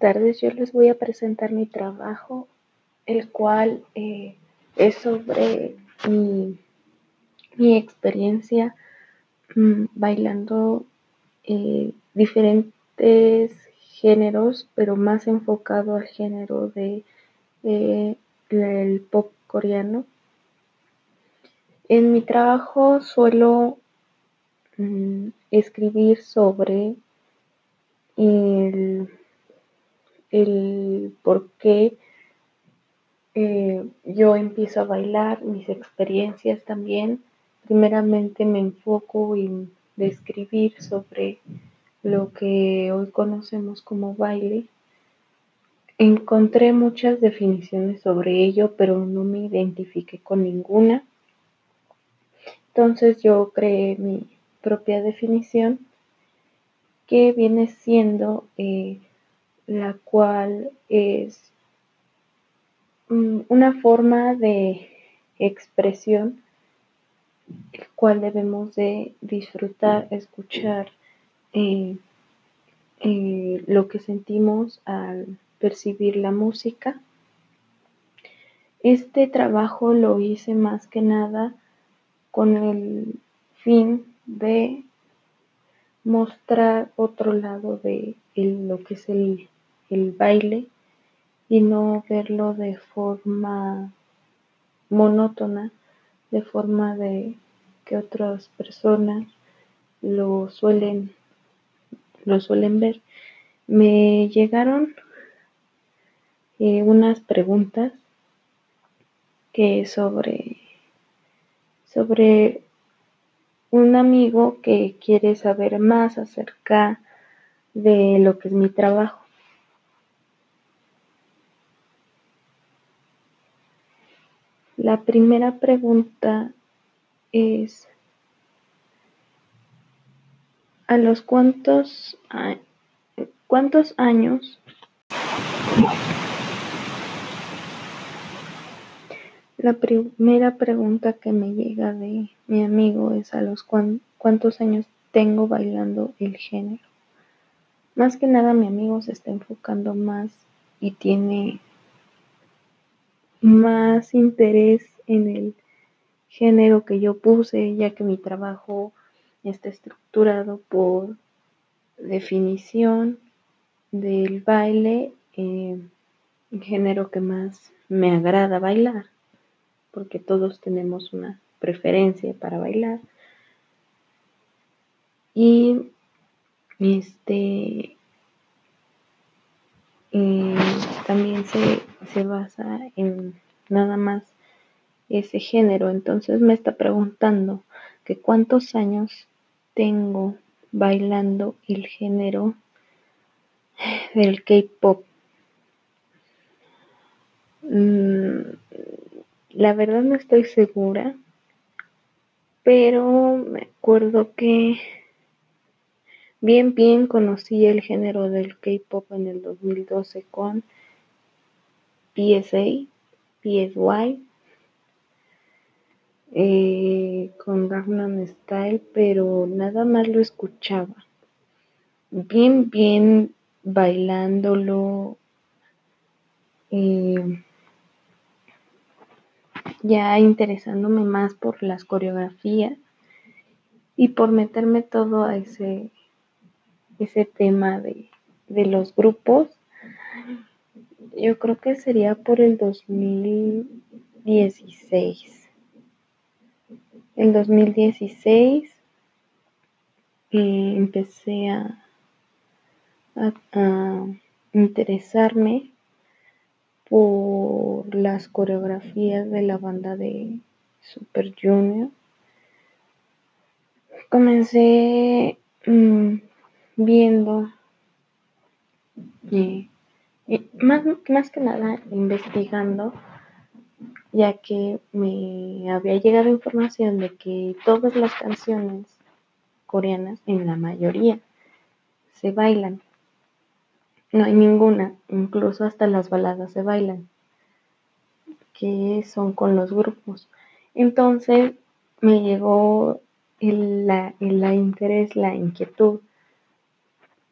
Tardes, yo les voy a presentar mi trabajo, el cual eh, es sobre mi, experiencia mm, bailando eh, diferentes géneros, pero más enfocado al género de el pop coreano. En mi trabajo suelo mm, escribir sobre el el por qué eh, yo empiezo a bailar, mis experiencias también. Primeramente me enfoco en describir sobre lo que hoy conocemos como baile. Encontré muchas definiciones sobre ello, pero no me identifiqué con ninguna. Entonces yo creé mi propia definición que viene siendo eh, la cual es mm, una forma de expresión el cual debemos de disfrutar, escuchar eh, eh, lo que sentimos al percibir la música. Este trabajo lo hice más que nada con el fin de mostrar otro lado de lo que es el el baile y no verlo de forma monótona, de forma de que otras personas lo suelen lo suelen ver. Me llegaron eh, unas preguntas que sobre sobre un amigo que quiere saber más acerca de lo que es mi trabajo. La primera pregunta es, ¿a los cuántos, cuántos años La primera pregunta que me llega de mi amigo es a los cuántos años tengo bailando el género. Más que nada mi amigo se está enfocando más y tiene más interés en el género que yo puse, ya que mi trabajo está estructurado por definición del baile, eh, género que más me agrada bailar, porque todos tenemos una preferencia para bailar. Y este eh, también se, se basa en nada más ese género. Entonces me está preguntando que cuántos años tengo bailando el género del K-pop. Mm, la verdad no estoy segura, pero me acuerdo que Bien, bien conocí el género del K-pop en el 2012 con PSA, PSY, eh, con Gangnam Style, pero nada más lo escuchaba. Bien, bien bailándolo. Eh, ya interesándome más por las coreografías y por meterme todo a ese ese tema de, los grupos, yo creo que sería por el 2016. El 2016 eh, empecé a, a, interesarme por las coreografías de la banda de Super Junior. Comencé mm, viendo, y más, más que nada investigando, ya que me había llegado información de que todas las canciones coreanas, en la mayoría, se bailan. No hay ninguna, incluso hasta las baladas se bailan, que son con los grupos. Entonces me llegó el, la, el, la interés, la inquietud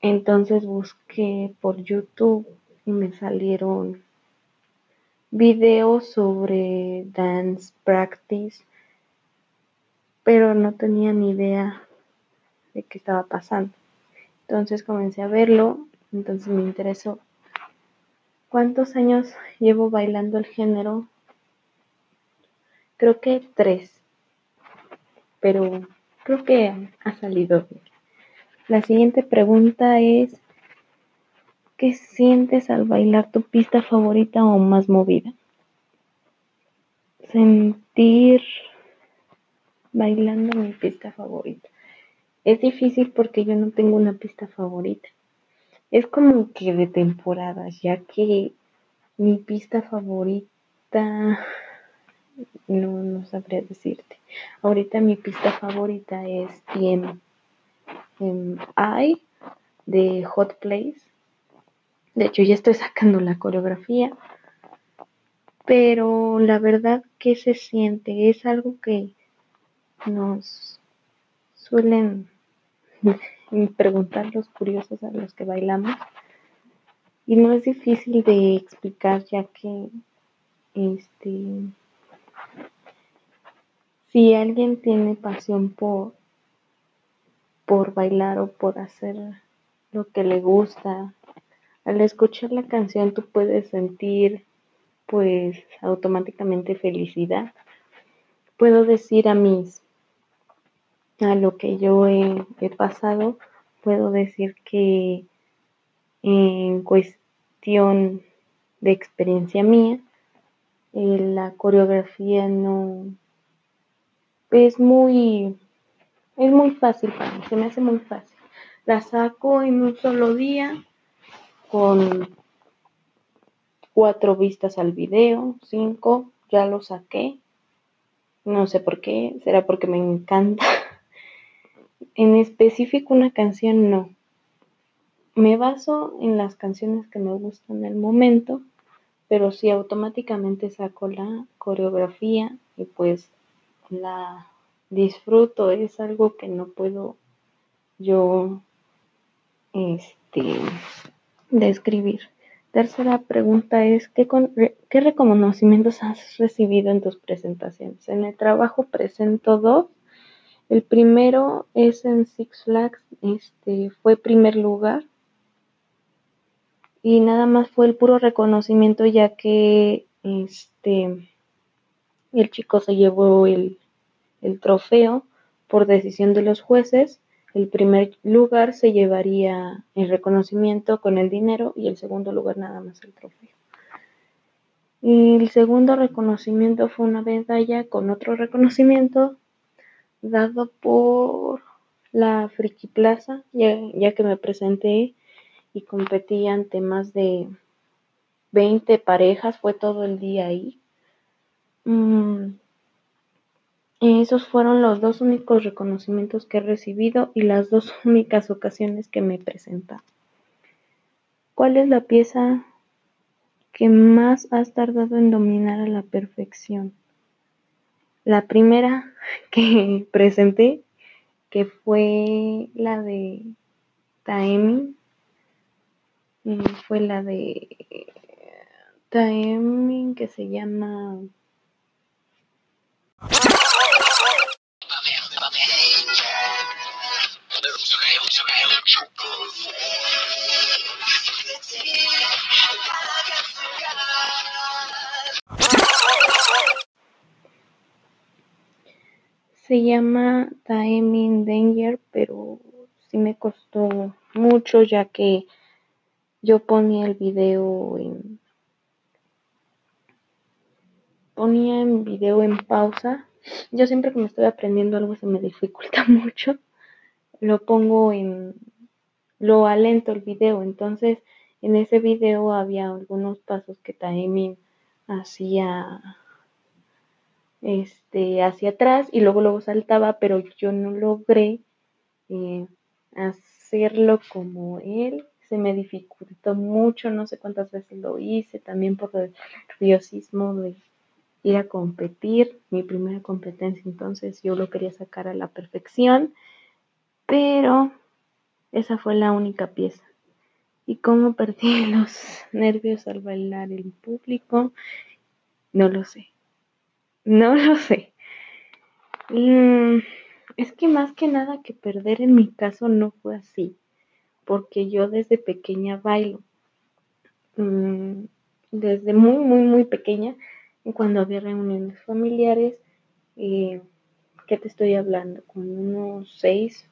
Entonces busqué por YouTube y me salieron videos sobre dance practice, pero no tenía ni idea de qué estaba pasando. Entonces comencé a verlo, entonces me interesó. ¿Cuántos años llevo bailando el género? Creo que tres, pero creo que ha salido bien. La siguiente pregunta es, ¿qué sientes al bailar tu pista favorita o más movida? Sentir bailando mi pista favorita. Es difícil porque yo no tengo una pista favorita. Es como que de temporadas, ya que mi pista favorita no, no sabría decirte. Ahorita mi pista favorita es TM en I de Hot Place. De hecho, ya estoy sacando la coreografía. Pero la verdad que se siente, es algo que nos suelen preguntar los curiosos a los que bailamos. Y no es difícil de explicar ya que este si alguien tiene pasión por por bailar o por hacer lo que le gusta. Al escuchar la canción tú puedes sentir pues automáticamente felicidad. Puedo decir a mis, a lo que yo he, pasado, puedo decir que en cuestión de experiencia mía, eh, la coreografía no es muy es muy fácil para mí, se me hace muy fácil. La saco en un solo día con cuatro vistas al video, cinco, ya lo saqué. No sé por qué, será porque me encanta. En específico una canción no. Me baso en las canciones que me gustan en el momento, pero si automáticamente saco la coreografía y pues la disfruto, es algo que no puedo yo este, describir. Tercera pregunta es, ¿qué, ¿qué reconocimientos has recibido en tus presentaciones? En el trabajo presento dos. El primero es en Six Flags, este, fue primer lugar. Y nada más fue el puro reconocimiento ya que este el chico se llevó el, el trofeo por decisión de los jueces. El primer lugar se llevaría el reconocimiento con el dinero y el segundo lugar nada más el trofeo. el segundo reconocimiento fue una medalla con otro reconocimiento dado por la Friki Plaza, ya, que me presenté y competí ante más de 20 parejas, fue todo el día ahí. Mm, esos fueron los dos únicos reconocimientos que he recibido y las dos únicas ocasiones que me presenta. ¿Cuál es la pieza que más has tardado en dominar a la perfección? La primera que presenté, que fue la de Taemi, fue la de Taemi que se llama Se llama Time in Danger, pero sí me costó mucho ya que yo ponía el video en ponía el video en pausa. Yo siempre que me estoy aprendiendo algo se me dificulta mucho. Lo pongo en lo alento el video, entonces en ese video había algunos pasos que Taemin hacía este, hacia atrás y luego luego saltaba, pero yo no logré eh, hacerlo como él. Se me dificultó mucho, no sé cuántas veces lo hice, también por el nerviosismo de ir a competir, mi primera competencia, entonces yo lo quería sacar a la perfección, pero Esa fue la única pieza. ¿Y cómo perdí los nervios al bailar en público? No lo sé. No lo sé. Mm, es que más que nada que perder en mi caso no fue así, porque yo desde pequeña bailo. Mm, desde muy, muy, muy pequeña, cuando había reuniones familiares, eh, ¿qué te estoy hablando? Con unos 6,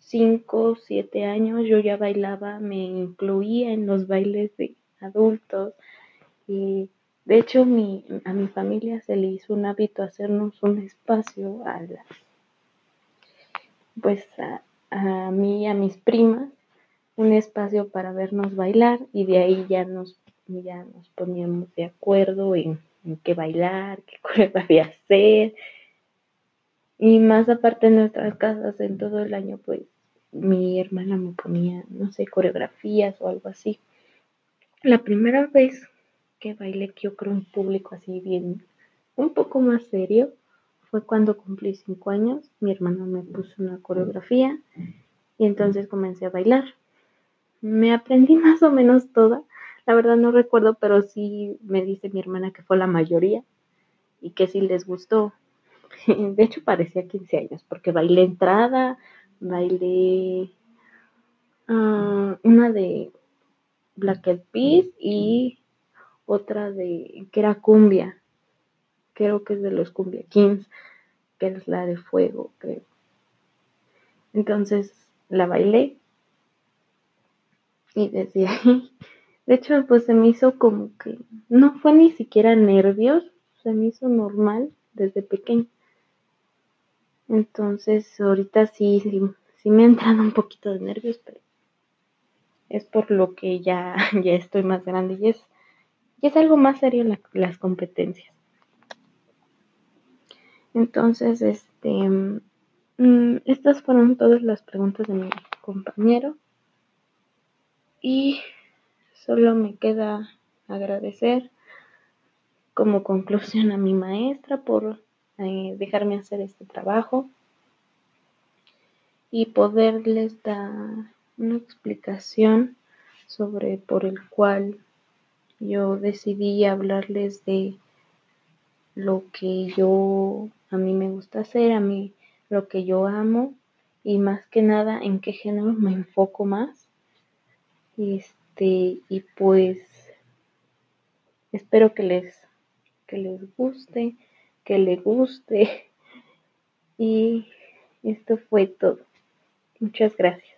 5, 7 años yo ya bailaba, me incluía en los bailes de adultos y de hecho mi, a mi familia se le hizo un hábito hacernos un espacio a las, pues a, mí y a mis primas, un espacio para vernos bailar y de ahí ya nos ya nos poníamos de acuerdo en, qué bailar, qué coreografía hacer. Y más aparte en nuestras casas, en todo el año, pues mi hermana me ponía, no sé, coreografías o algo así. La primera vez que bailé, que yo creo en público así bien, un poco más serio, fue cuando cumplí cinco años. Mi hermana me puso una coreografía y entonces comencé a bailar. Me aprendí más o menos toda, la verdad no recuerdo, pero sí me dice mi hermana que fue la mayoría y que sí les gustó. De hecho parecía 15 años porque bailé entrada, bailé uh, una de Black Eyed Peas y otra de que era cumbia. Creo que es de los Cumbia Kings, que es la de fuego, creo. Entonces la bailé y desde ahí de hecho, pues se me hizo como que no fue ni siquiera nervios, se me hizo normal desde pequeño. Entonces, ahorita sí, sí, me entran un poquito de nervios, pero es por lo que ya, ya estoy más grande y es, y es algo más serio las competencias. Entonces, este, mm, estas fueron todas las preguntas de mi compañero. Y Solo me queda agradecer como conclusión a mi maestra por eh, dejarme hacer este trabajo y poderles dar una explicación sobre por el cual yo decidí hablarles de lo que yo a mí me gusta hacer, a mí lo que yo amo y más que nada en qué género me enfoco más. Este, y pues espero que les, que les guste, que le guste. Y esto fue todo. Muchas gracias.